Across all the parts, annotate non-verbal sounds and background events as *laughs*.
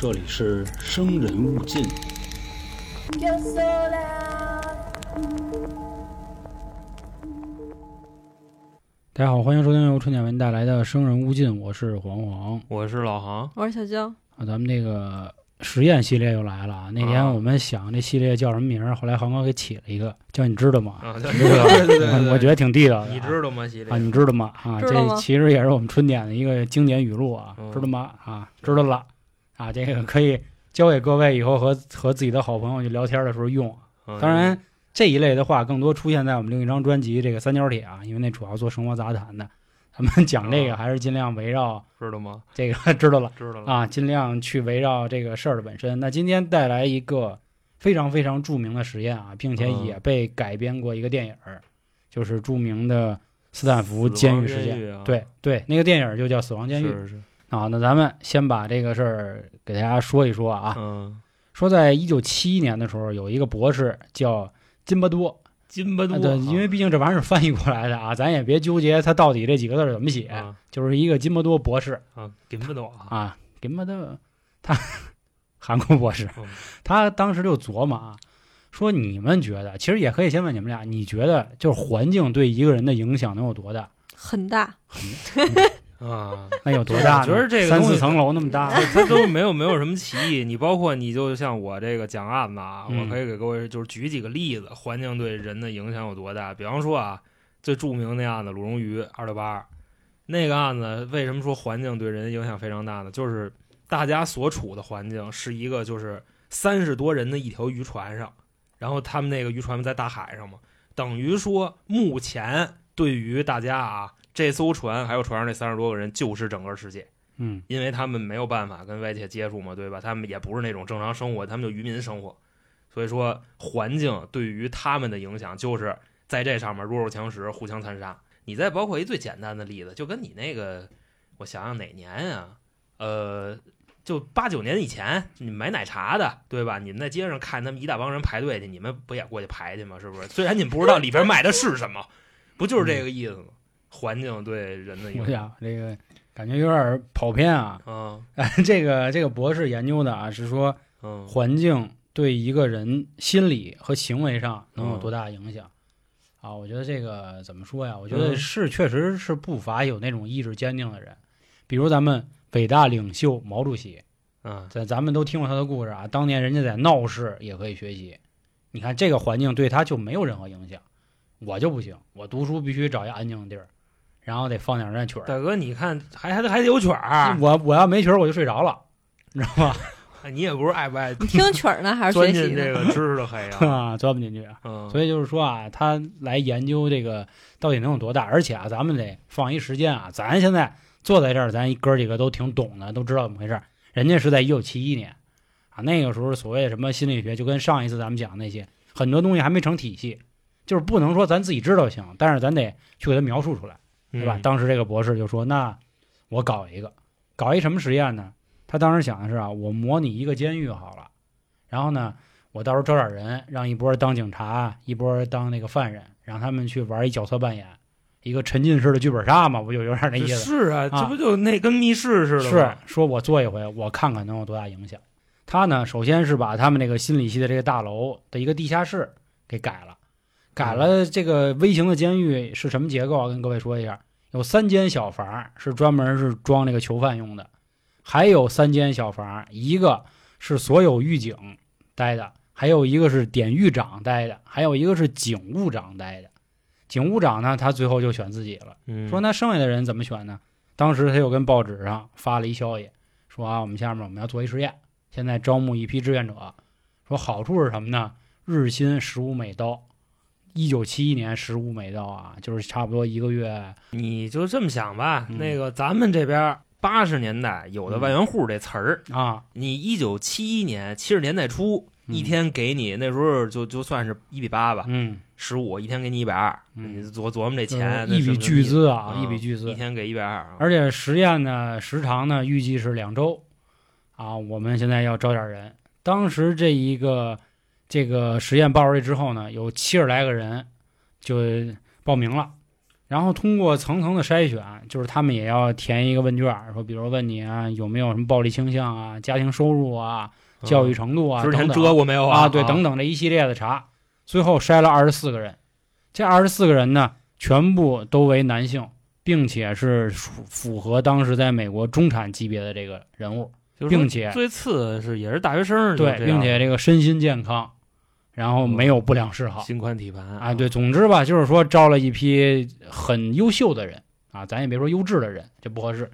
这里是生人勿近。大家好，欢迎收听由春点文带来的《生人勿近》，我是黄黄我是老航，我是小娇，啊。咱们这个实验系列又来了啊！那天啊我们想这系列叫什么名儿，后来航哥给起了一个，叫你知道吗？啊，这个对对对对，我觉得挺地道的啊。你知道吗？系列啊，你知道吗？啊，这知道吗其实也是我们春点的一个经典语录啊，嗯知道吗？啊，知道了啊，这个可以教给各位以后和和自己的好朋友去聊天的时候用。嗯当然，这一类的话更多出现在我们另一张专辑《这个三角铁》啊，因为那主要做生活杂谈的。咱们讲这个哦还是尽量围绕知道吗？这个知道了知道了啊，尽量去围绕这个事儿的本身。那今天带来一个非常非常著名的实验啊，并且嗯也被改编过一个电影儿，就是著名的斯坦福监狱事件。啊对对，那个电影就叫《死亡监狱》是是，啊。那咱们先把这个事儿给大家说一说啊。嗯，说在一九七一年的时候，有一个博士叫金巴多，金巴多对，因为毕竟这玩意儿是翻译过来的啊，咱也别纠结他到底这几个字怎么写，啊就是一个金巴多博士啊，金巴多啊，啊，金巴多，他 *laughs* 韩国博士嗯，他当时就琢磨啊，说你们觉得，其实也可以先问你们俩，你觉得就是环境对一个人的影响能有多大？很大，*laughs* 啊，那有多大呢？我觉得这个三四层楼那么大，它都没有没有什么歧义。你包括你就像我这个讲案子啊，嗯我可以给各位就是举几个例子，环境对人的影响有多大。比方说啊，最著名的案子鲁荣鱼二六八二那个案子，为什么说环境对人影响非常大呢？就是大家所处的环境是一个就是三十多人的一条渔船上，然后他们那个渔船在大海上嘛，等于说目前对于大家啊，这艘船还有船上这三十多个人就是整个世界。嗯因为他们没有办法跟外界接触嘛，对吧？他们也不是那种正常生活，他们就渔民生活，所以说环境对于他们的影响就是在这上面弱肉强食，互相残杀。你再包括一最简单的例子，就跟你那个，我想想哪年啊、呃，就八九年以前，你买奶茶的，对吧？你们在街上看他们一大帮人排队去，你们不也过去排去吗？是不是？虽然你们不知道里边卖的是什么，不就是这个意思吗？环境对人的影响，这个感觉有点跑偏啊。嗯 *laughs* 这个这个博士研究的啊，是说嗯，环境对一个人心理和行为上能有多大影响、啊？我觉得这个怎么说呀？我觉得嗯是确实是不乏有那种意志坚定的人，比如咱们伟大领袖毛主席，嗯咱咱们都听过他的故事啊。当年人家在闹市也可以学习，你看这个环境对他就没有任何影响，我就不行，我读书必须找一安静的地儿，然后得放点儿曲儿。大哥，你看还还得还得有曲儿，我我要没曲儿我就睡着了，你知道吧？*laughs* 你也不是爱不爱你听曲儿呢还是钻学习这个知识的黑啊？*laughs* 啊，钻不进去所以就是说啊，他来研究这个到底能有多大，而且啊，咱们得放一时间啊，咱现在坐在这儿，咱哥几个都挺懂的，都知道怎么回事儿。人家是在一九七一年啊，那个时候所谓什么心理学，就跟上一次咱们讲那些很多东西还没成体系，就是不能说咱自己知道行，但是咱得去给它描述出来，对吧？嗯当时这个博士就说，那我搞一个，搞一什么实验呢？他当时想的是啊，我模拟一个监狱好了，然后呢，我到时候招点人，让一波当警察，一波当那个犯人，让他们去玩一角色扮演，一个沉浸式的剧本杀嘛，不就有点那意思？是啊，这不就那跟密室似的是吗？说我做一回，我看看能有多大影响。他呢，首先是把他们那个心理系的这个大楼的一个地下室给改了，改了这个微型的监狱是什么结构啊？跟各位说一下，有三间小房是专门是装那个囚犯用的，还有三间小房，一个是所有狱警待的，还有一个是典狱长待的，还有一个是警务长待的。警务长呢，他最后就选自己了。嗯，说那剩下的人怎么选呢？当时他又跟报纸上发了一消息，说啊，我们下面我们要做一实验，现在招募一批志愿者。说好处是什么呢？日薪十五美刀，一九七一年十五美刀啊，就是差不多一个月。你就这么想吧，嗯。那个咱们这边八十年代有的万元户这词儿，啊，你一九七一年七十年代初嗯。一天给你那时候就就算是一比八吧，嗯，十五一天给你一百二，嗯。你琢琢磨这就是钱，一笔巨资啊，嗯一笔巨资。一。天给一百二，而且实验呢时长呢预计是两周，啊，我们现在要招点人。当时这一个这个实验报出来之后呢，有七十来个人就报名了，然后通过层层的筛选，就是他们也要填一个问卷，说比如问你啊有没有什么暴力倾向啊、家庭收入啊、教育程度啊、嗯之前遮过没有啊，对，等等这一系列的查，最后筛了二十四个人，这二十四个人呢，全部都为男性，并且是符符合当时在美国中产级别的这个人物，并且最次是也是大学生，对，并且这个身心健康，然后没有不良嗜好心宽体盘啊，对，总之吧，就是说招了一批很优秀的人啊，咱也别说优质的人，这不合适。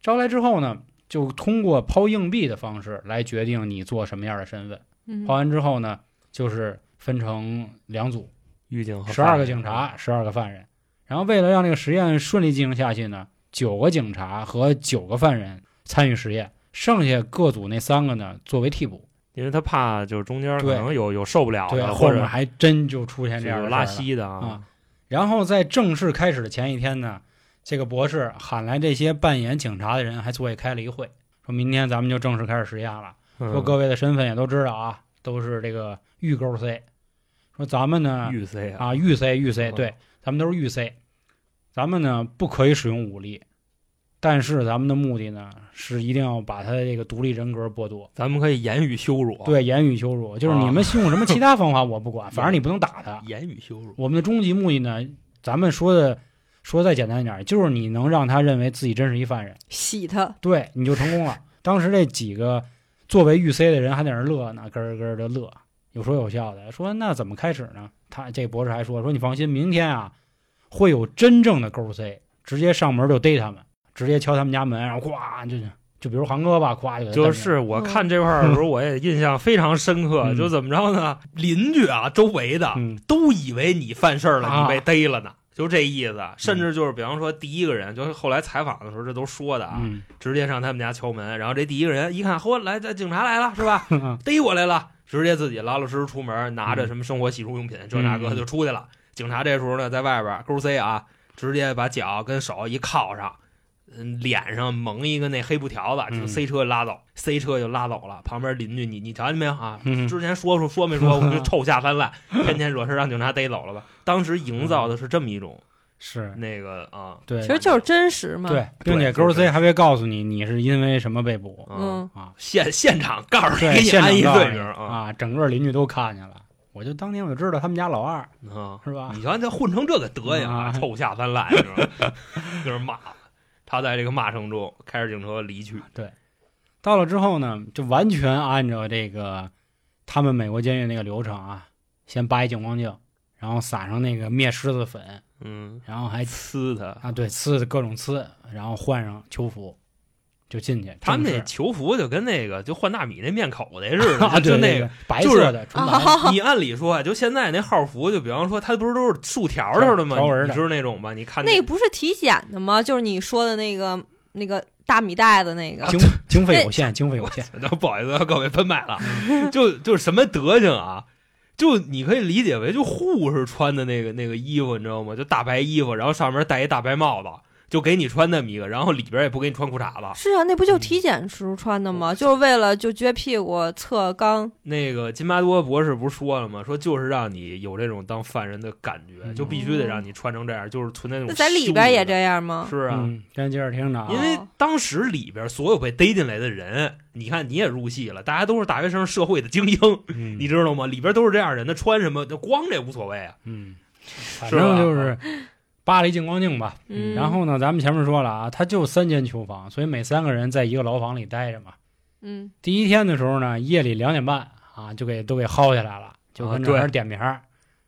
招来之后呢，就通过抛硬币的方式来决定你做什么样的身份。嗯抛完之后呢，就是分成两组，狱警和十二个警察，十二个犯人。然后为了让这个实验顺利进行下去呢，九个警察和九个犯人参与实验，剩下各组那三个呢作为替补。因为他怕就是中间可能有有受不了对，的，或者还真就出现这样有拉稀的啊。然后在正式开始的前一天呢，这个博士喊来这些扮演警察的人，还作业开了一会，说明天咱们就正式开始实验了。嗯说各位的身份也都知道啊，都是这个预勾 C。说咱们呢预 C 啊预 C 预 C 嗯对，咱们都是预 C，咱们呢不可以使用武力，但是咱们的目的呢是一定要把他的这个独立人格剥夺。咱们可以言语羞辱，，对，言语羞辱，就是啊你们用什么其他方法我不管，*laughs* 反正你不能打他。言语羞辱，我们的终极目的呢，咱们说的说再简单一点，就是你能让他认为自己真是一犯人，洗他，对，你就成功了。*laughs* 当时这几个作为预 C 的人还在那儿乐呢，咯咯的乐，有说有笑的，说那怎么开始呢？他这博士还说说你放心，明天啊会有真正的勾 C，直接上门就逮他们，直接敲他们家门，然后咵就就比如航哥吧，咵就就是我看这块儿的时候，我也印象非常深刻。嗯就怎么着呢？邻居啊，周围的嗯都以为你犯事儿了，啊你被逮了呢，就这意思。甚至就是比方说第一个人，就是后来采访的时候这都说的啊，嗯直接上他们家敲门，然后这第一个人一看，嚯，来，这警察来了是吧？*laughs* 嗯逮我来了，直接自己老老实实出门，拿着什么生活洗漱用品，这那个嗯就出去了。警察这时候呢，在外边勾 C 啊，直接把脚跟手一铐上，嗯，脸上蒙一个那黑布条子，就塞车拉走塞车就拉走了。旁边邻居，你你瞧见没有啊？嗯之前说说说没说，我们就 *laughs* 臭下三滥，天天惹事让警察逮走了吧？当时营造的是这么一种是那个啊，对，其实就是真实嘛。对，并且勾就是 C 还会告诉你你是因为什么被捕嗯，嗯，啊。现现场告诉你，给你现安一场告诉你罪名啊啊，整个邻居都看见了。我就当年我就知道他们家老二啊！是吧？你瞧这混成这个德行啊臭下三滥，你知道吗？*laughs* 就是骂。他在这个骂声中开着警车离去。对到了之后呢，就完全按照这个他们美国监狱那个流程啊，先扒一警光镜，然后撒上那个灭虱子粉，嗯，然后还呲他。啊对呲各种呲，然后换上囚服就进去。他们那正式囚服就跟那个就换大米那面口袋似的，*laughs* 就那个。白就是色的，*laughs* 你按理说啊，就现在那号服，就比方说，它不是都是竖条条的吗？条纹的你知道那种吧？你看那不是体检的吗？就是你说的那个那个大米袋子那个。*laughs* 经经费有限，经费有限。那不好意思，各位喷麦了，就就什么德行啊？就你可以理解为就护士穿的那个那个衣服，你知道吗？就大白衣服，然后上面戴一大白帽子，就给你穿那么一个，然后里边也不给你穿裤衩子。是啊，那不就体检时候穿的吗？就是为了就撅屁股测肛。那个金巴多博士不是说了吗？说就是让你有这种当犯人的感觉，嗯就必须得让你穿成这样，就是存在那种那在里边也这样。吗？是啊，嗯，先接着听着啊，因为当时里边所有被逮进来的人，你看你也入戏了，大家都是大学生，社会的精英，嗯你知道吗？里边都是这样人，那穿什么就光这无所谓啊。嗯，反正就是扒了一净光镜吧。嗯，然后呢，咱们前面说了啊，他就三间囚房，所以每三个人在一个牢房里待着嘛。嗯第一天的时候呢，夜里两点半啊，就给都给薅下来了，就跟这对儿点名儿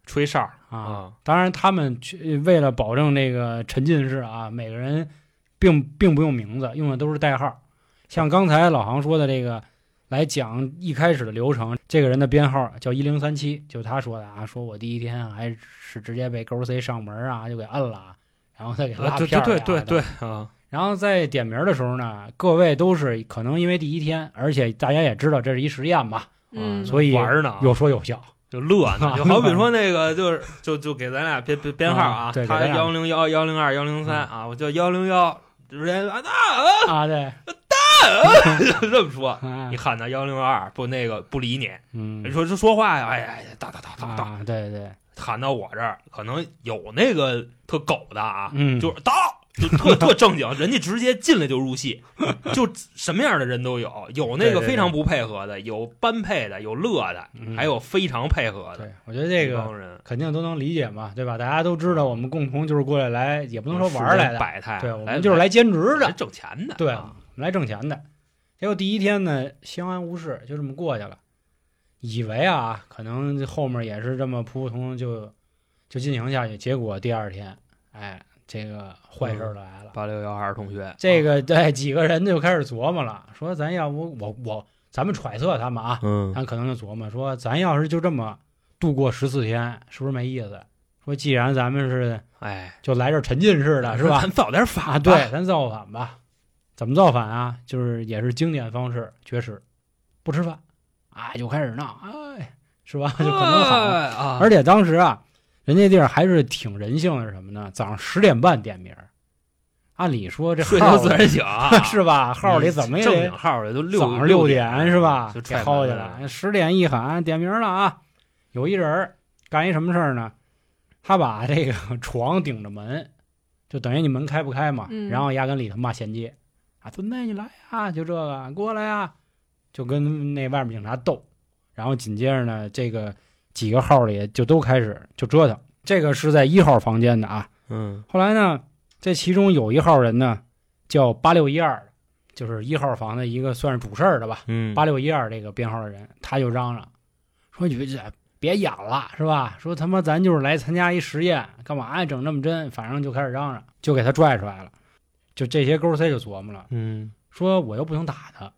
吹哨啊。啊，当然，他们去为了保证这个沉浸式啊，每个人并并不用名字，用的都是代号。像刚才老航说的这个，来讲一开始的流程，这个人的编号叫一零三七，就他说的啊，说我第一天啊还是直接被勾 C 上门啊，就给摁了，然后再给拉啊对片对对对的。对啊，然后在点名的时候呢，各位都是可能因为第一天，而且大家也知道这是一实验嘛，嗯，所以玩呢，有说有笑。就乐啊呢，*laughs* 就好比说那个，就是就就给咱俩编编编号啊啊，他幺零幺幺零二幺零三嗯。啊，我叫幺零幺，之前啊啊，对，就这么说，啊 *laughs* 你喊他幺零二不那个不理你，嗯。你，说这说话呀，哎呀，哒哒哒哒哒，啊，对对，喊到我这儿，可能有那个特狗的啊，嗯。就是到。就特特正经，人家直接进来就入戏，*laughs* 就什么样的人都有，有那个非常不配合的，有般配的，有乐的，嗯。还有非常配合的。对，我觉得这个人。肯定都能理解嘛，对吧？大家都知道，我们共同就是过来来，也不能说玩来的，百态，对，我们就是来兼职来的，挣钱的。对，来挣钱的。结果第一天呢，相安无事，就这么过去了，以为啊，可能后面也是这么普普通通就就进行下去。结果第二天，哎，这个坏事儿来了。八六幺二同学，这个对几个人就开始琢磨了，说咱要不我我咱们揣测他们啊，嗯，他可能就琢磨说，咱要是就这么度过十四天，是不是没意思？说既然咱们是哎，就来这儿沉浸式的，是吧？*laughs* 咱早点反啊，对，，咱造反吧。怎么造反啊？就是也是经典方式，绝食，不吃饭，啊，就开始闹，哎，是吧？*laughs* 就可能好。哎啊，而且当时啊，人家地儿还是挺人性的，是什么呢？早上十点半点名，按理说这睡号就自然醒啊，*laughs* 是吧？号里怎么也得正经号里都六早上六点是吧？就薅起来，十点一喊点名了啊！有一人干一什么事儿呢？他把这个 *laughs* 床顶着门，就等于你门开不开嘛，嗯然后压根里头骂衔接啊，孙子你来啊，就这个过来呀，就跟那外面警察斗，然后紧接着呢，这个几个号里就都开始就折腾。这个是在一号房间的啊，嗯后来呢，这其中有一号人呢叫八六一二，就是一号房的一个算是主事儿的吧，嗯，八六一二这个编号的人，他就嚷嚷说：“你这别演了，是吧？说他妈咱就是来参加一实验，干嘛呀？整那么真？反正就开始嚷嚷，就给他拽出来了。就这些勾 C 就琢磨了，嗯，说我又不能打他，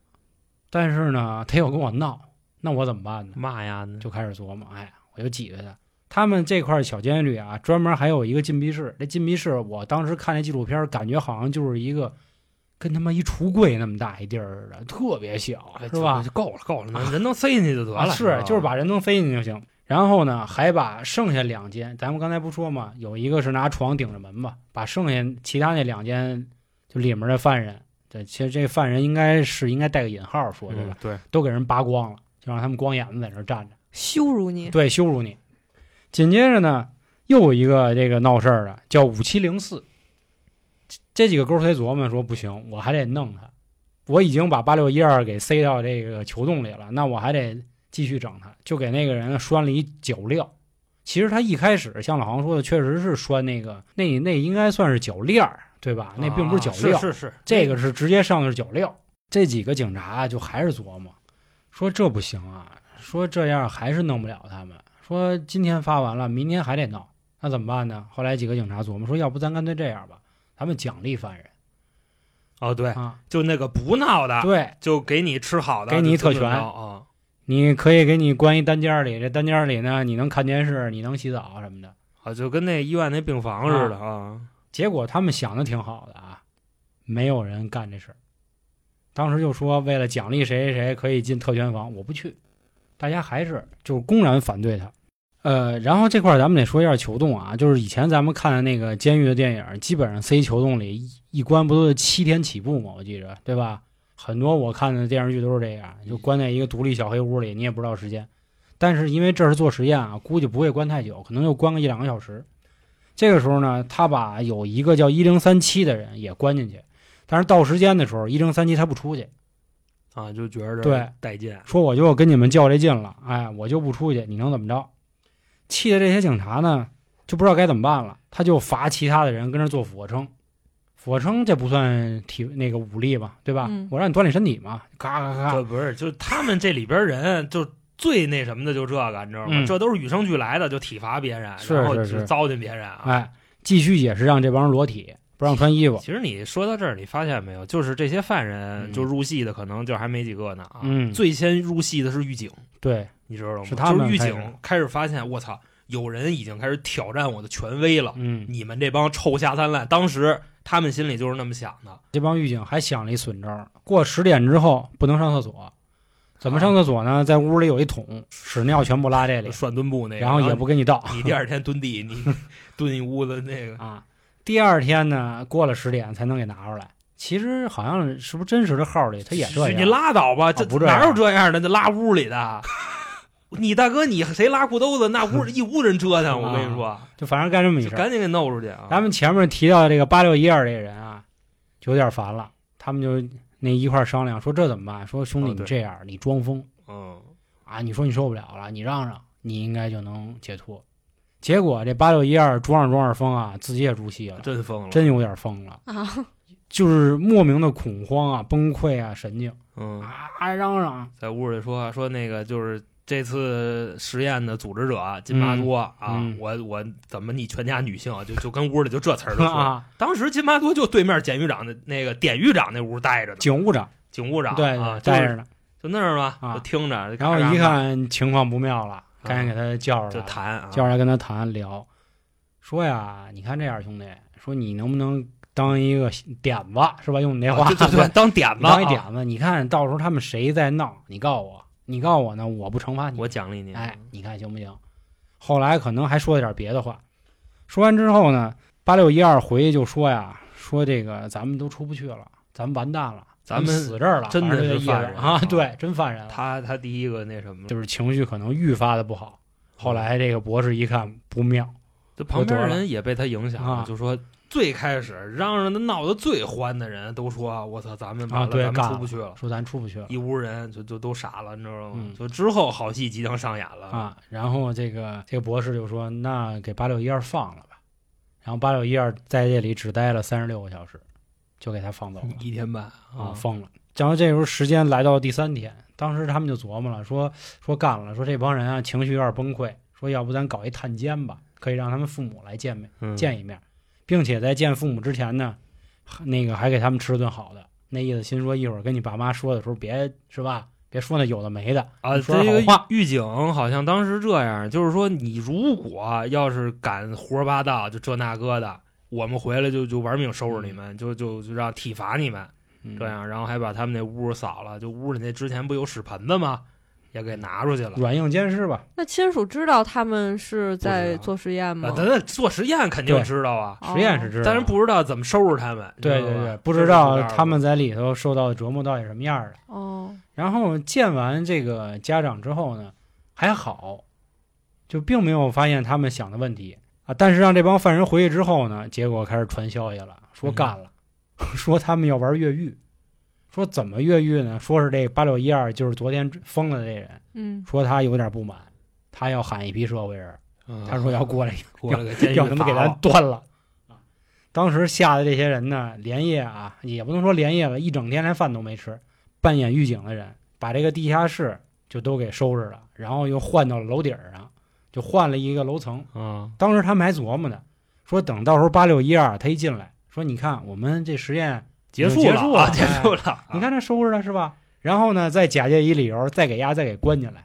但是呢，他又跟我闹，那我怎么办呢？骂呀？就开始琢磨，哎，我就挤兑他。他们这块小监狱里啊，专门还有一个禁闭室。这禁闭室，我当时看那纪录片，感觉好像就是一个跟他妈一橱柜那么大一地儿似的，特别小，哎是吧？就够了，够了，*laughs* 人能塞进去就得啊，了。是，就是把人能塞进去就行。然后呢，还把剩下两间，咱们刚才不说嘛，有一个是拿床顶着门嘛，把剩下其他那两间就里面的犯人，对，其实这犯人应该是应该带个引号说对吧？嗯对，都给人扒光了，就让他们光眼子在那儿站着。羞辱你，对，羞辱你。紧接着呢，又有一个这个闹事儿的，叫五七零四。这几个勾谁琢磨说不行，我还得弄他。我已经把八六一二给塞到这个球洞里了，那我还得继续整他，就给那个人拴了一脚镣。其实他一开始像老黄说的，确实是拴那个那那应该算是脚链儿，对吧？那并不是脚镣，啊是是是，这个是直接上的是脚镣。这几个警察就还是琢磨，说这不行啊，说这样还是弄不了他们。说今天发完了，明天还得闹，那怎么办呢？后来几个警察琢磨说，要不咱干脆这样吧，咱们奖励犯人哦对，啊，就那个不闹的，对，就给你吃好的，给你特权着啊。你可以给你关一单间里，这单间里呢，你能看电视，你能洗澡什么的。啊，就跟那医院那病房似的啊。结果他们想的挺好的啊，没有人干这事儿。当时就说为了奖励谁谁谁可以进特权房，我不去，大家还是就是公然反对他。呃，然后这块儿咱们得说一下球洞啊，就是以前咱们看的那个监狱的电影，基本上塞球洞里一一关不都是七天起步吗？我记着，对吧？很多我看的电视剧都是这样，就关在一个独立小黑屋里，你也不知道时间。但是因为这是做实验啊，估计不会关太久，可能就关个一两个小时。这个时候呢，他把有一个叫一零三七的人也关进去，但是到时间的时候，一零三七他不出去，啊，就觉着对带劲，说我就跟你们较这劲了，哎，我就不出去，你能怎么着？气的这些警察呢，就不知道该怎么办了，他就罚其他的人跟着做俯卧撑。俯卧撑这不算体那个武力吧，对吧？嗯我让你锻炼身体嘛，咔咔咔这，不是，就是他们这里边人就最那什么的就这个，你知道吗？嗯这都是与生俱来的，就体罚别人，是然后是就糟践别人啊。哎，继续也是让这帮人裸体，不让穿衣服。其实你说到这儿，你发现没有？就是这些犯人，嗯就入戏的可能就还没几个呢啊。嗯最先入戏的是狱警，对，你知道吗？是他们就是狱警开始发现，我操，有人已经开始挑战我的权威了。嗯，你们这帮臭下三滥，当时他们心里就是那么想的。这帮狱警还想了一损招，过十点之后不能上厕所。怎么上厕所呢？在屋里有一桶，屎尿全部拉这里，涮墩布那个，然后也不给你倒你第二天蹲地，你 *laughs* 蹲一屋子那个，啊。第二天呢，过了十点才能给拿出来。其实好像是不是真实的号里他也这样？你拉倒吧，这哪有这样的？那拉屋里的，*laughs* 你大哥你谁拉裤兜子，那屋一屋人折腾，我跟你说，就反正干这么一事儿。赶紧给弄出去啊！咱们前面提到的这个八六一二这个人啊，就有点烦了，他们就那一块儿商量说这怎么办？说兄弟你这样，你装疯。嗯，啊，你说你受不了了，你让让，你应该就能解脱。结果这八六一二装着装着疯啊，自己也入戏了，真疯了，真有点疯了，啊，就是莫名的恐慌啊、崩溃啊、神经。嗯，啊，嚷嚷在屋里说说那个就是这次实验的组织者金巴多啊，嗯。我我怎么你全家女性就就跟屋里就这词儿就说，*laughs* 啊，当时金巴多就对面检狱长的那个典狱长那屋待着呢，警务长。警务长对啊，对，待着呢。就那儿嘛，啊。就听着，然后一看情况不妙了，啊赶紧给他叫上来，就谈啊，叫上来跟他谈聊，说呀，你看这样兄弟，说你能不能当一个点子是吧？用你那话，啊对对对，当点子，啊。*laughs* 当一点子，你看到时候他们谁在闹，你告诉我，你告诉我呢，我不惩罚你，我奖励你，哎，你看行不行？后来可能还说了点别的话，说完之后呢，八六一二回去就说呀，说这个咱们都出不去了，咱们完蛋了，咱们死这儿了，真的是犯人啊，啊对，真犯人了，他他第一个那什么，就是情绪可能愈发的不好。后来这个博士一看不妙，这旁边人也被他影响啊了，就说最开始嚷嚷的闹得最欢的人都说：“我操，咱们完啊，了，咱们出不去了。说咱出不去了”一屋人就就都傻了，你知道吗？嗯就之后好戏即将上演了啊。然后这个这个博士就说：“那给八六一二放了吧。”然后八六一二在这里只待了三十六个小时，就给他放走了。一天半啊，疯了。然后这时候时间来到第三天，当时他们就琢磨了，说说干了，说这帮人啊情绪有点崩溃，说要不咱搞一探监吧，可以让他们父母来见面嗯见一面，并且在见父母之前呢，那个还给他们吃顿好的，那意思心说一会儿跟你爸妈说的时候别是吧，别说那有的没的啊，说这个话狱警好像当时这样，就是说你如果要是敢胡说八道，就这那个的，我们回来就就玩命收拾你们，就就就让体罚你们。嗯这样，然后还把他们那屋扫了，就屋里那之前不有屎盆子吗？也给拿出去了。软硬兼施吧。那亲属知道他们是在做实验吗啊，？咱这做实验肯定知道啊，哦实验是知道，但是不知道怎么收拾他们。对对对，不知道他们在里头受到的折磨到底什么样的。哦，然后见完这个家长之后呢，还好，就并没有发现他们想的问题啊。但是让这帮犯人回去之后呢，结果开始传消息了，说干了，*laughs* 说他们要玩越狱，说怎么越狱呢？说是这八六一二就是昨天疯了的这人，嗯，说他有点不满，他要喊一批社会人，嗯他说要过来 *laughs* 过来给监狱要他妈给咱端了。啊当时吓得这些人呢，连夜啊，也不能说连夜了，一整天连饭都没吃。扮演狱警的人把这个地下室就都给收拾了，然后又换到了楼顶上，就换了一个楼层。啊，当时他们还琢磨呢，说等到时候八六一二他一进来，说你看我们这实验，结束结束了啊，结束了。你看这收拾了是吧？然后呢，再假借一理由，再给丫再给关进来，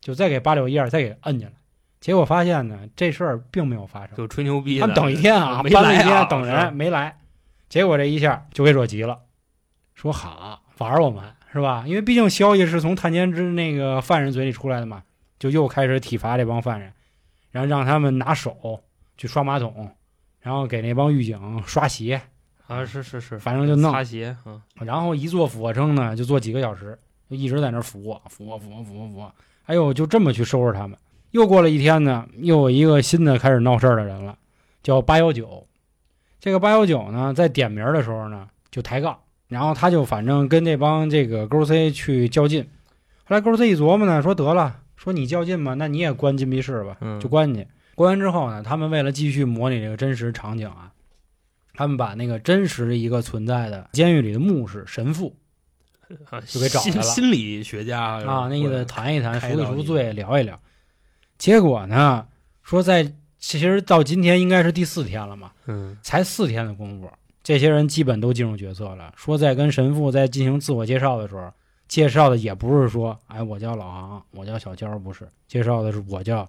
就再给八六一二再给摁进来。结果发现呢，这事儿并没有发生。就吹牛逼，他们等一天啊，*laughs* 没搬了一天等人没来，结果这一下就给惹急了，说好玩我们是吧？因为毕竟消息是从探监之那个犯人嘴里出来的嘛，就又开始体罚这帮犯人，然后让他们拿手去刷马桶，然后给那帮狱警刷鞋，啊，是是是，反正就弄擦鞋，嗯，然后一做俯卧撑呢，就做几个小时，就一直在那儿俯卧、俯卧、俯卧、俯卧、俯卧。哎呦，就这么去收拾他们。又过了一天呢，又有一个新的开始闹事儿的人了，叫八幺九。这个八幺九呢，在点名的时候呢，就抬杠，然后他就反正跟这帮这个勾 C 去较劲。后来勾 C 一琢磨呢，说得了，说你较劲嘛，那你也关禁闭室吧，嗯就关进去。关完之后呢，他们为了继续模拟这个真实场景啊，他们把那个真实一个存在的监狱里的牧师神父啊就给找来了心心理学家啊，那意思谈一谈，赎一赎罪，聊一聊。结果呢，说在其实到今天应该是第四天了嘛，嗯才四天的功夫，这些人基本都进入角色了。说在跟神父在进行自我介绍的时候，介绍的也不是说，哎，我叫老航，我叫小娇，不是，介绍的是我叫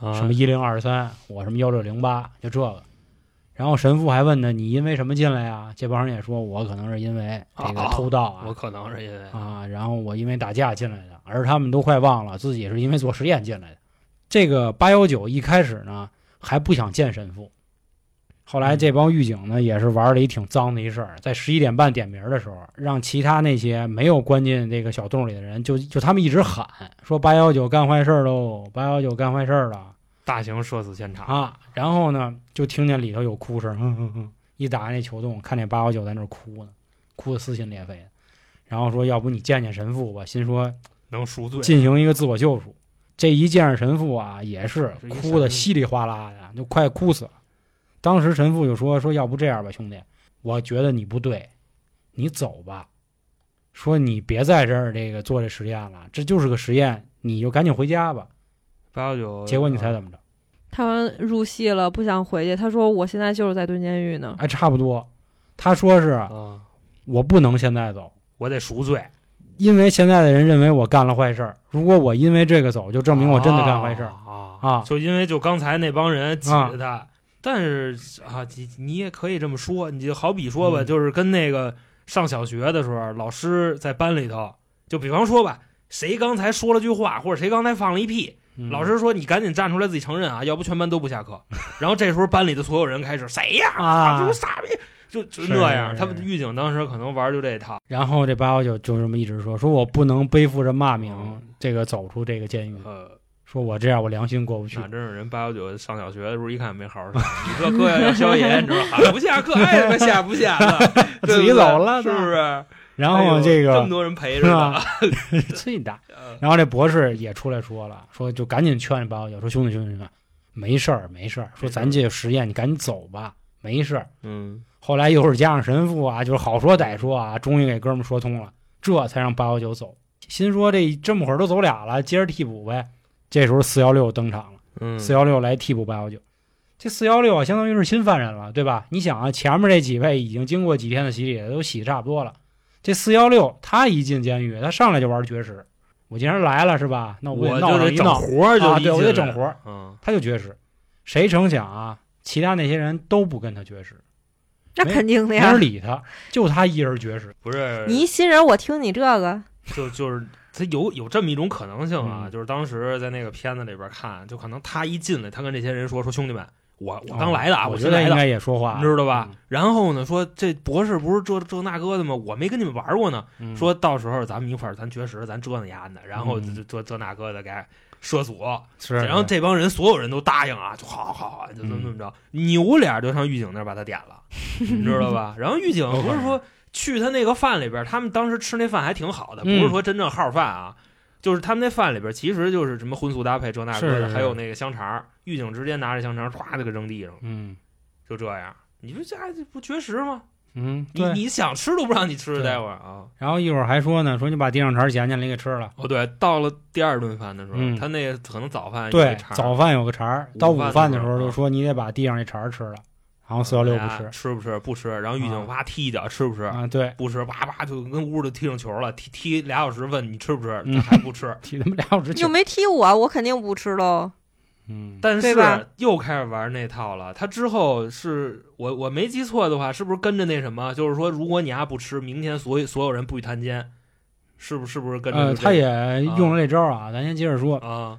啊什么一零二三，我什么幺六零八，就这个。然后神父还问呢，你因为什么进来呀？这帮人也说，我可能是因为这个啊偷盗啊，我可能是因为啊，然后我因为打架进来的，而他们都快忘了自己是因为做实验进来的。这个八幺九一开始呢还不想见神父，后来这帮狱警呢，也是玩了一挺脏的一事儿，在十一点半点名的时候，让其他那些没有关进这个小洞里的人，就就他们一直喊说八幺九干坏事喽，八幺九干坏事了大型社死现场，啊！然后呢，就听见里头有哭声，哼哼哼，一打开那球洞，看见八幺九在那儿哭呢，哭的撕心裂肺的。然后说，要不你见见神父吧，心说能赎罪。进行一个自我救赎。这一见着神父啊，也是哭神父得稀里哗啦的，就快哭死了。当时神父就说：“说要不这样吧，兄弟，我觉得你不对，你走吧。说你别在这儿这个做这实验了，这就是个实验，你就赶紧回家吧。八幺九，结果你猜怎么着？他们入戏了，不想回去。他说：“我现在就是在蹲监狱呢。哎，差不多。他说是啊？我不能现在走，我得赎罪，因为现在的人认为我干了坏事儿。如果我因为这个走，就证明我真的干坏事儿。啊啊就因为就刚才那帮人挤着他，但是啊，你你也可以这么说，你就好比说吧，嗯就是跟那个上小学的时候，老师在班里头，就比方说吧，谁刚才说了句话，或者谁刚才放了一屁，嗯老师说你赶紧站出来自己承认啊，要不全班都不下课。*laughs* 然后这时候班里的所有人开始谁呀啊这不傻逼，就就那样。他们狱警当时可能玩就这一套，然后这八幺九就这么一直说，说我不能背负着骂名嗯，这个走出这个监狱，呃，说我这样我良心过不去那。真是人八幺九上小学的时候一看没好好上，你这课要要宵夜，你知道吧？*laughs* 不下课，哎，他妈下不下了，*laughs* 自己走了是不是？然后这个这么多人陪是着？*laughs* 最大。呃然后这博士也出来说了，说就赶紧劝这八幺九，说兄弟兄弟兄弟，没事儿没事儿，说咱这实验你赶紧走吧，没事儿。嗯，后来又是加上神父啊，就是好说歹说啊，终于给哥们儿说通了，这才让八幺九走。心说这这么会儿都走俩了，接着替补呗。这时候四幺六登场了。嗯，四幺六来替补八幺九。这四幺六啊，相当于是新犯人了，对吧？你想啊，前面这几位已经经过几天的洗礼，都洗差不多了。这四幺六他一进监狱，他上来就玩绝食。我既然来了，是吧？那我也闹就得整上一闹，活儿，就啊对我得整活儿，嗯，他就绝食。谁成想啊，其他那些人都不跟他绝食，那肯定的呀没人。理他，就他一人绝食。不是你一新人，我听你这个，就就是他有有这么一种可能性啊，嗯就是当时在那个片子里边看，就可能他一进来，他跟这些人说说兄弟们，我我刚来的啊，哦我新来的，觉得应该也说话，你知道吧嗯？然后呢，说这博士不是这这那哥的吗？我没跟你们玩过呢。嗯说到时候咱们一块儿咱绝食，咱折腾丫的，然后嗯这这这那哥的给射阻，是，然后这帮人所有人都答应啊，就好好好，就怎么怎么着，扭脸就上狱警那儿把他点了，你知道吧？然后狱警 *laughs* 不是说去他那个饭里边，他们当时吃那饭还挺好的，不嗯是说真正号饭啊。就是他们那饭里边，其实就是什么荤素搭配这那个的，还有那个香肠。狱警直接拿着香肠，唰就给扔地上了，嗯就这样。你说这还不绝食吗？嗯，你你想吃都不让你吃，待会儿啊。然后一会儿还说呢，说你把地上茬捡起来给吃了。哦，对，到了第二顿饭的时候，嗯他那个可能早饭对，早饭有个茬儿，到午午饭饭的时候就说你得把地上那茬儿吃了。然后四幺六不哎吃吃不吃？不吃。然后狱警啊哇踢一脚，吃不吃？啊，对，不吃，叭叭就跟屋里踢上球了，踢踢俩小时，问你吃不吃，嗯他还不吃。*laughs* 踢他妈俩小时球。你又没踢我，我肯定不吃喽。嗯，但是又开始玩那套了。他之后是我我没记错的话，是不是跟着那什么？就是说，如果你丫不吃，明天所有所有人不许探监，是不是？是不是跟着他也用了这招儿啊。咱先接着说，啊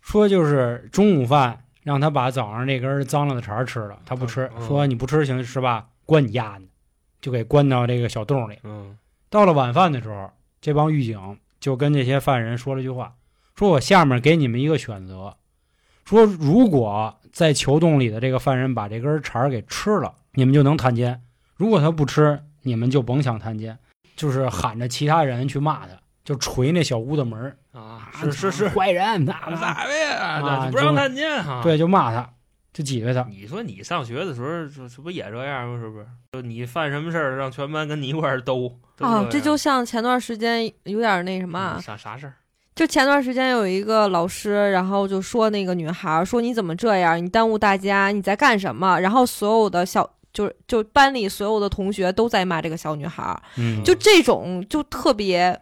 说就是中午饭让他把早上那根脏了的肠儿吃了，他不吃，嗯说你不吃行是吧？关你丫的，就给关到这个小洞里。嗯到了晚饭的时候，这帮狱警就跟这些犯人说了句话，说我下面给你们一个选择，说如果在囚洞里的这个犯人把这根肠儿给吃了，你们就能探监；如果他不吃，你们就甭想探监。就是喊着其他人去骂他，就捶那小屋的门儿啊，是是是，坏人，那那咋的呀？不让看见哈？对，就骂他，就挤兑他。你说你上学的时候，这这不也这样吗？是不是？就你犯什么事儿，让全班跟你一块儿兜啊，这就像前段时间有点那什么啊，啥啥事儿？就前段时间有一个老师，然后就说那个女孩儿说你怎么这样，你耽误大家，你在干什么？然后所有的小就是就班里所有的同学都在骂这个小女孩儿，嗯，就这种就特别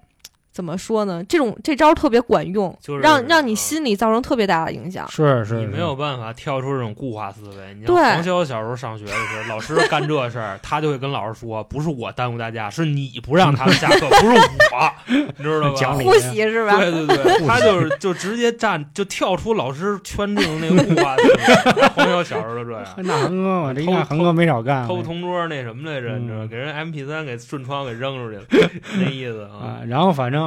怎么说呢？这种这招特别管用，就是让让你啊心里造成特别大的影响。是是，你没有办法跳出这种固化思维。你像对黄潇小时候上学的时候，老师干这事儿，他就会跟老师说：“不是我耽误大家，是你不让他们下课，不是我。”你知道吧？讲理呼吸是吧？对对对，他就是就直接站就跳出老师圈定那个固化思维。黄潇小时候就这样，*laughs* 那恒哥，嘛这一偷看恒哥没少干，偷同桌那什么来着？你知道给人 MP 三给顺窗给扔出去了，*laughs* 那意思啊。啊，然后反正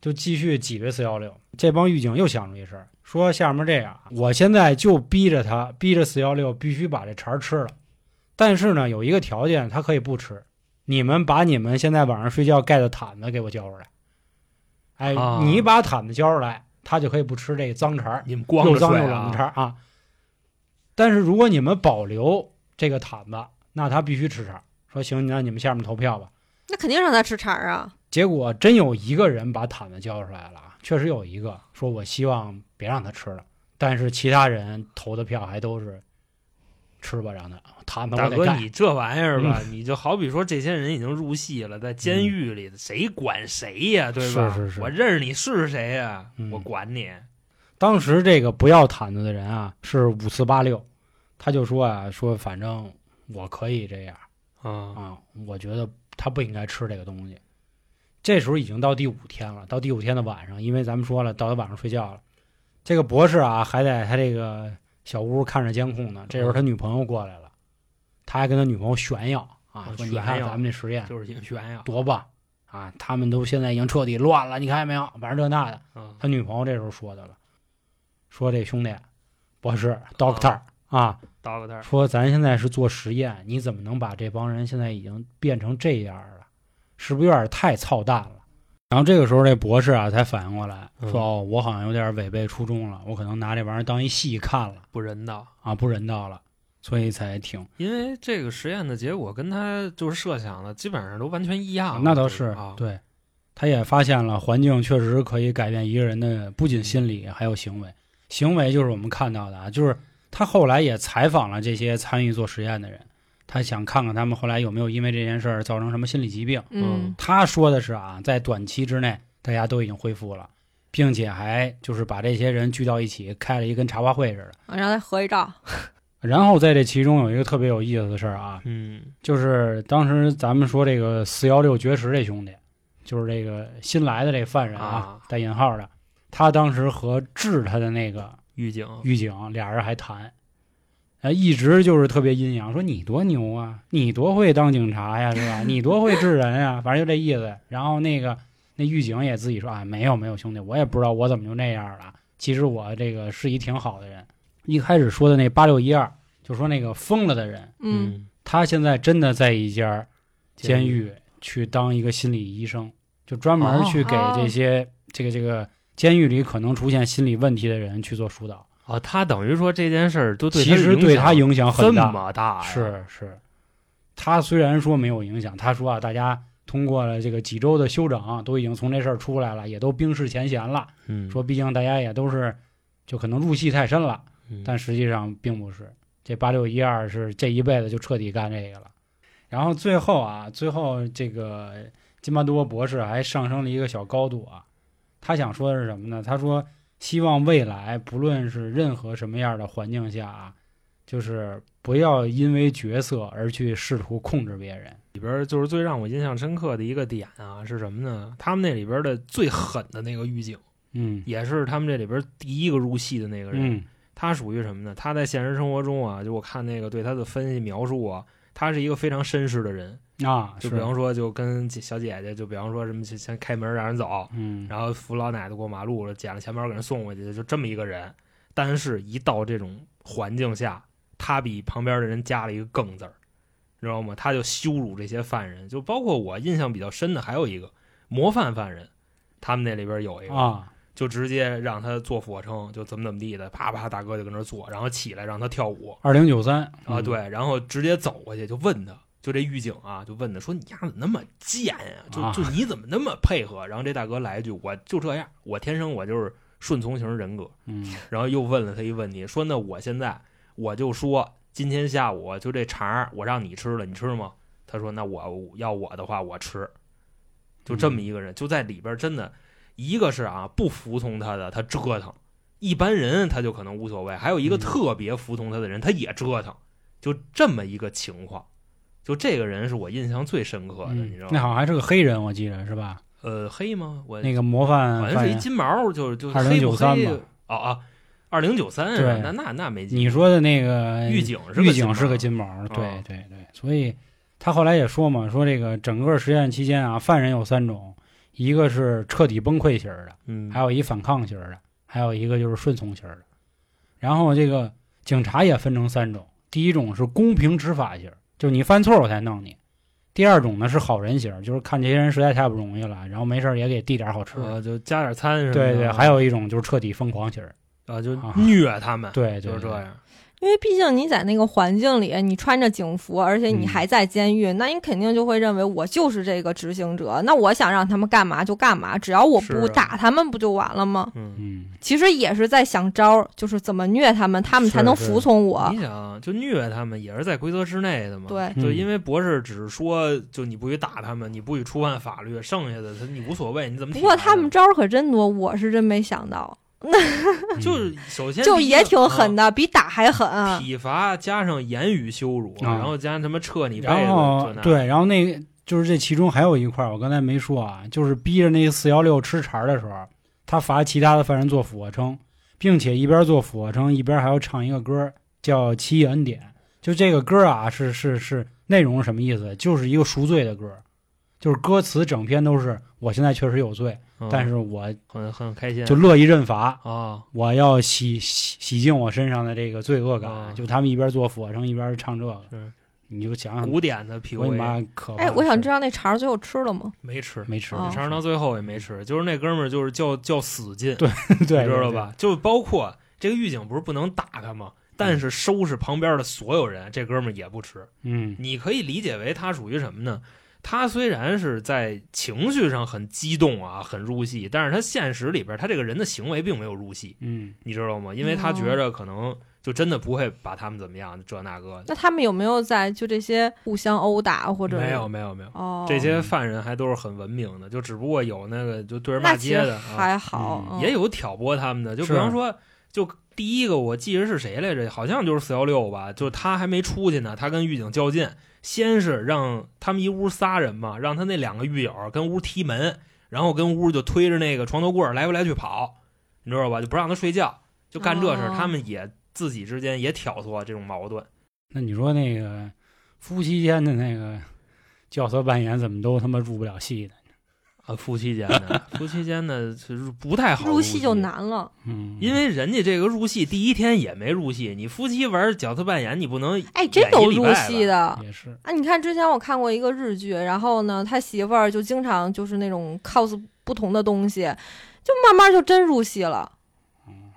就继续挤兑四幺六。这帮狱警又想出一事儿，说下面这样，我现在就逼着他，逼着四幺六必须把这茬儿吃了。但是呢，有一个条件，他可以不吃，你们把你们现在晚上睡觉盖的毯子给我交出来。哎，啊你把毯子交出来，他就可以不吃这个脏茬儿，你们光又着睡脏又冷的茬啊？儿啊。但是如果你们保留这个毯子，那他必须吃茬儿。说行，那你们下面投票吧。那肯定让他吃茬儿啊！结果真有一个人把毯子交出来了啊，确实有一个说我希望别让他吃了，但是其他人投的票还都是吃吧，让他毯子大哥。你这玩意儿吧，你就好比说这些人已经入戏了，在监狱里，谁管谁呀？对吧？是是是我认识你是谁呀？嗯我管你。当时这个不要毯子的人啊是五四八六，他就说啊说反正我可以这样啊啊，我觉得他不应该吃这个东西。这时候已经到第五天了，到第五天的晚上，因为咱们说了，到他晚上睡觉了，这个博士啊还在他这个小屋看着监控呢。这时候他女朋友过来了，他还跟他女朋友炫耀啊，啊说你看炫耀咱们这实验就是影炫耀多棒啊，他们都现在已经彻底乱了，你看见没有？反正这那的。啊他女朋友这时候说的了，说这兄弟博士 doctor 啊，，doctor 说咱现在是做实验，你怎么能把这帮人现在已经变成这样了？是不是有点太操蛋了？然后这个时候，这博士啊才反应过来，嗯说：“哦，我好像有点违背初衷了，我可能拿这玩意儿当一戏看了不人道。啊，不人道了，所以才停。因为这个实验的结果跟他就是设想的基本上都完全一样。那倒是啊，对，他也发现了环境确实可以改变一个人的不仅心理还有行为。行为就是我们看到的啊，就是他后来也采访了这些参与做实验的人，他想看看他们后来有没有因为这件事儿造成什么心理疾病。嗯他说的是啊，在短期之内大家都已经恢复了，并且还就是把这些人聚到一起开了一跟茶话会似的。让他合一照。*laughs* 然后在这其中有一个特别有意思的事儿啊，嗯就是当时咱们说这个四幺六绝食这兄弟，就是这个新来的这犯人啊啊，带引号的，他当时和治他的那个狱警狱警俩人还谈，呃，一直就是特别阴阳，说你多牛啊，你多会当警察呀，是吧？你多会治人呀，反正就这意思。然后那个那狱警也自己说啊，没有没有，兄弟，我也不知道我怎么就那样了。其实我这个是一挺好的人。一开始说的那八六一二，就说那个疯了的人，嗯他现在真的在一家监狱去当一个心理医生，就专门去给哦这些、这个这个监狱里可能出现心理问题的人去做疏导。啊，他等于说这件事儿都对其实对他影影响这很大，么大，是是。他虽然说没有影响，他说啊，大家通过了这个几周的休整，都已经从这事儿出来了，也都冰释前嫌了。嗯，说毕竟大家也都是，就可能入戏太深了，嗯但实际上并不是。这八六一二是这一辈子就彻底干这个了。然后最后啊，最后这个金巴多博士还上升了一个小高度啊。他想说的是什么呢？他说希望未来不论是任何什么样的环境下啊，就是不要因为角色而去试图控制别人。里边儿就是最让我印象深刻的一个点啊，是什么呢？他们那里边的最狠的那个狱警，嗯也是他们这里边第一个入戏的那个人。嗯他属于什么呢？他在现实生活中啊，就我看那个对他的分析描述啊，他是一个非常绅士的人。啊，就比方说，就跟小姐姐，就比方说什么先开门让人走，嗯然后扶老奶奶过马路了，捡了钱包给人送回去，就这么一个人。但是，一到这种环境下，他比旁边的人加了一个“更”字儿，知道吗？他就羞辱这些犯人，就包括我印象比较深的还有一个模范犯人，他们那里边有一个，啊就直接让他做俯卧撑，就怎么怎么地的，啪啪大哥就跟那儿做，然后起来让他跳舞二零九三啊，对，然后直接走过去就问他。就这狱警啊，就问他说：“你丫怎么那么贱呀、就啊就你怎么那么配合？”然后这大哥来一句：“我就这样，我天生我就是顺从型人格。*laughs* ”嗯然后又问了他一问题，说：“那我现在我就说今天下午就这肠儿我让你吃了，你吃吗？”他说：“那我要我的话我吃。”就这么一个人，就在里边真的一个是啊不服从他的，他折腾；一般人他就可能无所谓，还有一个嗯特别服从他的人，他也折腾，就这么一个情况。就这个人是我印象最深刻的，嗯你知道吗？那好像还是个黑人，我记得是吧？呃，黑吗？我那个模范好像，是一金毛，就是就2093黑不黑吧哦啊，二零九三，对那那那没记。你说的那个狱警是狱警是个个金毛，对哦对对，所以他后来也说嘛，说这个整个实验期间啊，犯人有三种，一个是彻底崩溃型的，嗯，还有一反抗型的，还有一个就是顺从型的。然后这个警察也分成三种，第一种是公平执法型儿，就是你犯错我才弄你；第二种呢是好人型，就是看这些人实在太不容易了，然后没事儿也给递点好吃的。啊，就加点餐什么的。对对，还有一种就是彻底疯狂型儿，啊，就啊虐他们，对对对就是这样。因为毕竟你在那个环境里，你穿着警服，而且你嗯还在监狱，那你肯定就会认为我就是这个执行者，那我想让他们干嘛就干嘛，只要我不打他们不就完了吗？嗯，嗯，其实也是在想招儿，就是怎么虐他们，他们才能服从我你。想，就虐他们也是在规则之内的嘛。对嗯就因为博士只是说，就你不许打他们，你不许触犯法律，剩下的他你无所谓，你怎么不过他们招儿可真多，我是真没想到，嗯 *laughs* 就是首先就也挺狠的，比打还狠。啊体罚加上言语羞辱，啊然后加上他妈撤你被子，然后这那对，然后那个就是这其中还有一块儿，我刚才没说啊，就是逼着那个四幺六吃茬儿的时候，他罚其他的犯人做俯卧撑，并且一边做俯卧撑一边还要唱一个歌儿，叫《七恩典》。就这个歌啊，是是是内容是什么意思？就是一个赎罪的歌儿，就是歌词整篇都是我现在确实有罪，嗯但是我很很开心，就乐意认罚，啊，我要洗洗洗净我身上的这个罪恶感。啊就他们一边做俯卧撑一边唱这个，是你就想想古典的我你 PUA 妈可哎，我想知道道那肠儿最后吃了吗？没吃，没吃，肠到最后也没吃，就是那哥们儿就是叫叫死劲，对对，你知道吧？就包括这个狱警不是不能打他吗？但是收拾旁边的所有人，这哥们儿也不吃。嗯你可以理解为他属于什么呢？他虽然是在情绪上很激动啊，很入戏，但是他现实里边他这个人的行为并没有入戏，嗯，你知道吗？因为他觉着可能就真的不会把他们怎么样，这那个。那他们有没有在就这些互相殴打或者？没有没有没有，哦，这些犯人还都是很文明的，就只不过有那个就对人那其实骂街的啊，还好，嗯嗯。也有挑拨他们的，就比方说，就第一个我记着是谁来着？好像就是四幺六吧，就是他还没出去呢，他跟狱警较劲，先是让他们一屋仨人嘛，让他那两个狱友跟屋踢门，然后跟屋就推着那个床头柜儿来回来去跑，你知道吧？就不让他睡觉，就干这事他们也自己之间也挑唆这种矛盾。那你说那个夫妻间的那个角色扮演怎么都他妈入不了戏的？啊，夫妻间的，夫妻间的是不太好入戏就，难了。嗯，因为人家这个入戏第一天也没入戏，你夫妻玩角色扮演，你不能哎，真有入戏的。也是，啊，你看之前我看过一个日剧，然后呢，他媳妇儿就经常就是那种 cos 不同的东西，就慢慢就真入戏了。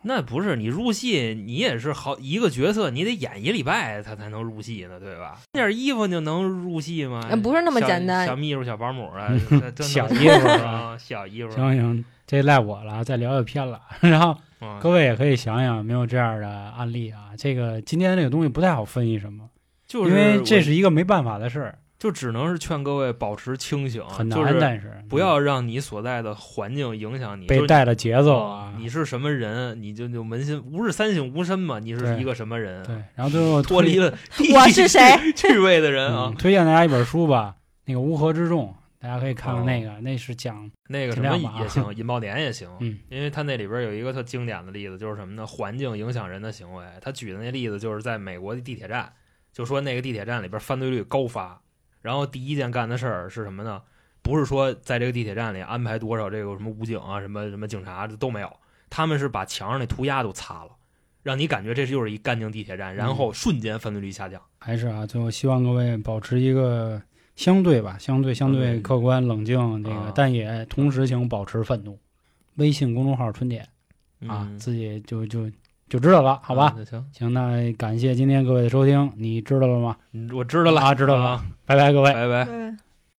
那不是你入戏，你也是好一个角色，你得演一礼拜他才能入戏呢，对吧？那件衣服就能入戏吗？呃不是那么小简单小秘书、小保姆啊，小能衣服啊，小衣服。行行，这赖我了，再聊就偏了。*laughs* 然后啊各位也可以想想有没有这样的案例啊。这个今天这个东西不太好分析什么，就是因为这是一个没办法的事儿，就只能是劝各位保持清醒，很难，就是但是不要让你所在的环境影响你，被就是带了节奏啊。你是什么人，你就就扪心无日三省吾身嘛，你是一个什么人？对，然后最后 *laughs* 推脱离了 *laughs* 我是谁？*laughs* 趣味的人啊。嗯，，推荐大家一本书吧，那个《乌合之众》，大家可以看看那个，那是讲那个什么也行，引爆点也行，嗯。因为他那里边有一个特经典的例子，就是什么呢？环境影响人的行为。他举的那例子就是在美国的地铁站，就说那个地铁站里边犯罪率高发，然后第一件干的事儿是什么呢？不是说在这个地铁站里安排多少这个什么武警啊、什么什么警察这都没有，他们是把墙上那涂鸦都擦了，让你感觉这就是一干净地铁站，然后瞬间犯罪率下降。还是啊，最后希望各位保持一个相对吧，相对相对对客观冷静，这个、啊但也同时请保持愤怒。微信公众号“春点”啊，嗯自己就就就知道了，好吧？行，行，那感谢今天各位的收听，你知道了吗？嗯我知道了，啊知道了啊拜拜，各位。拜拜。对。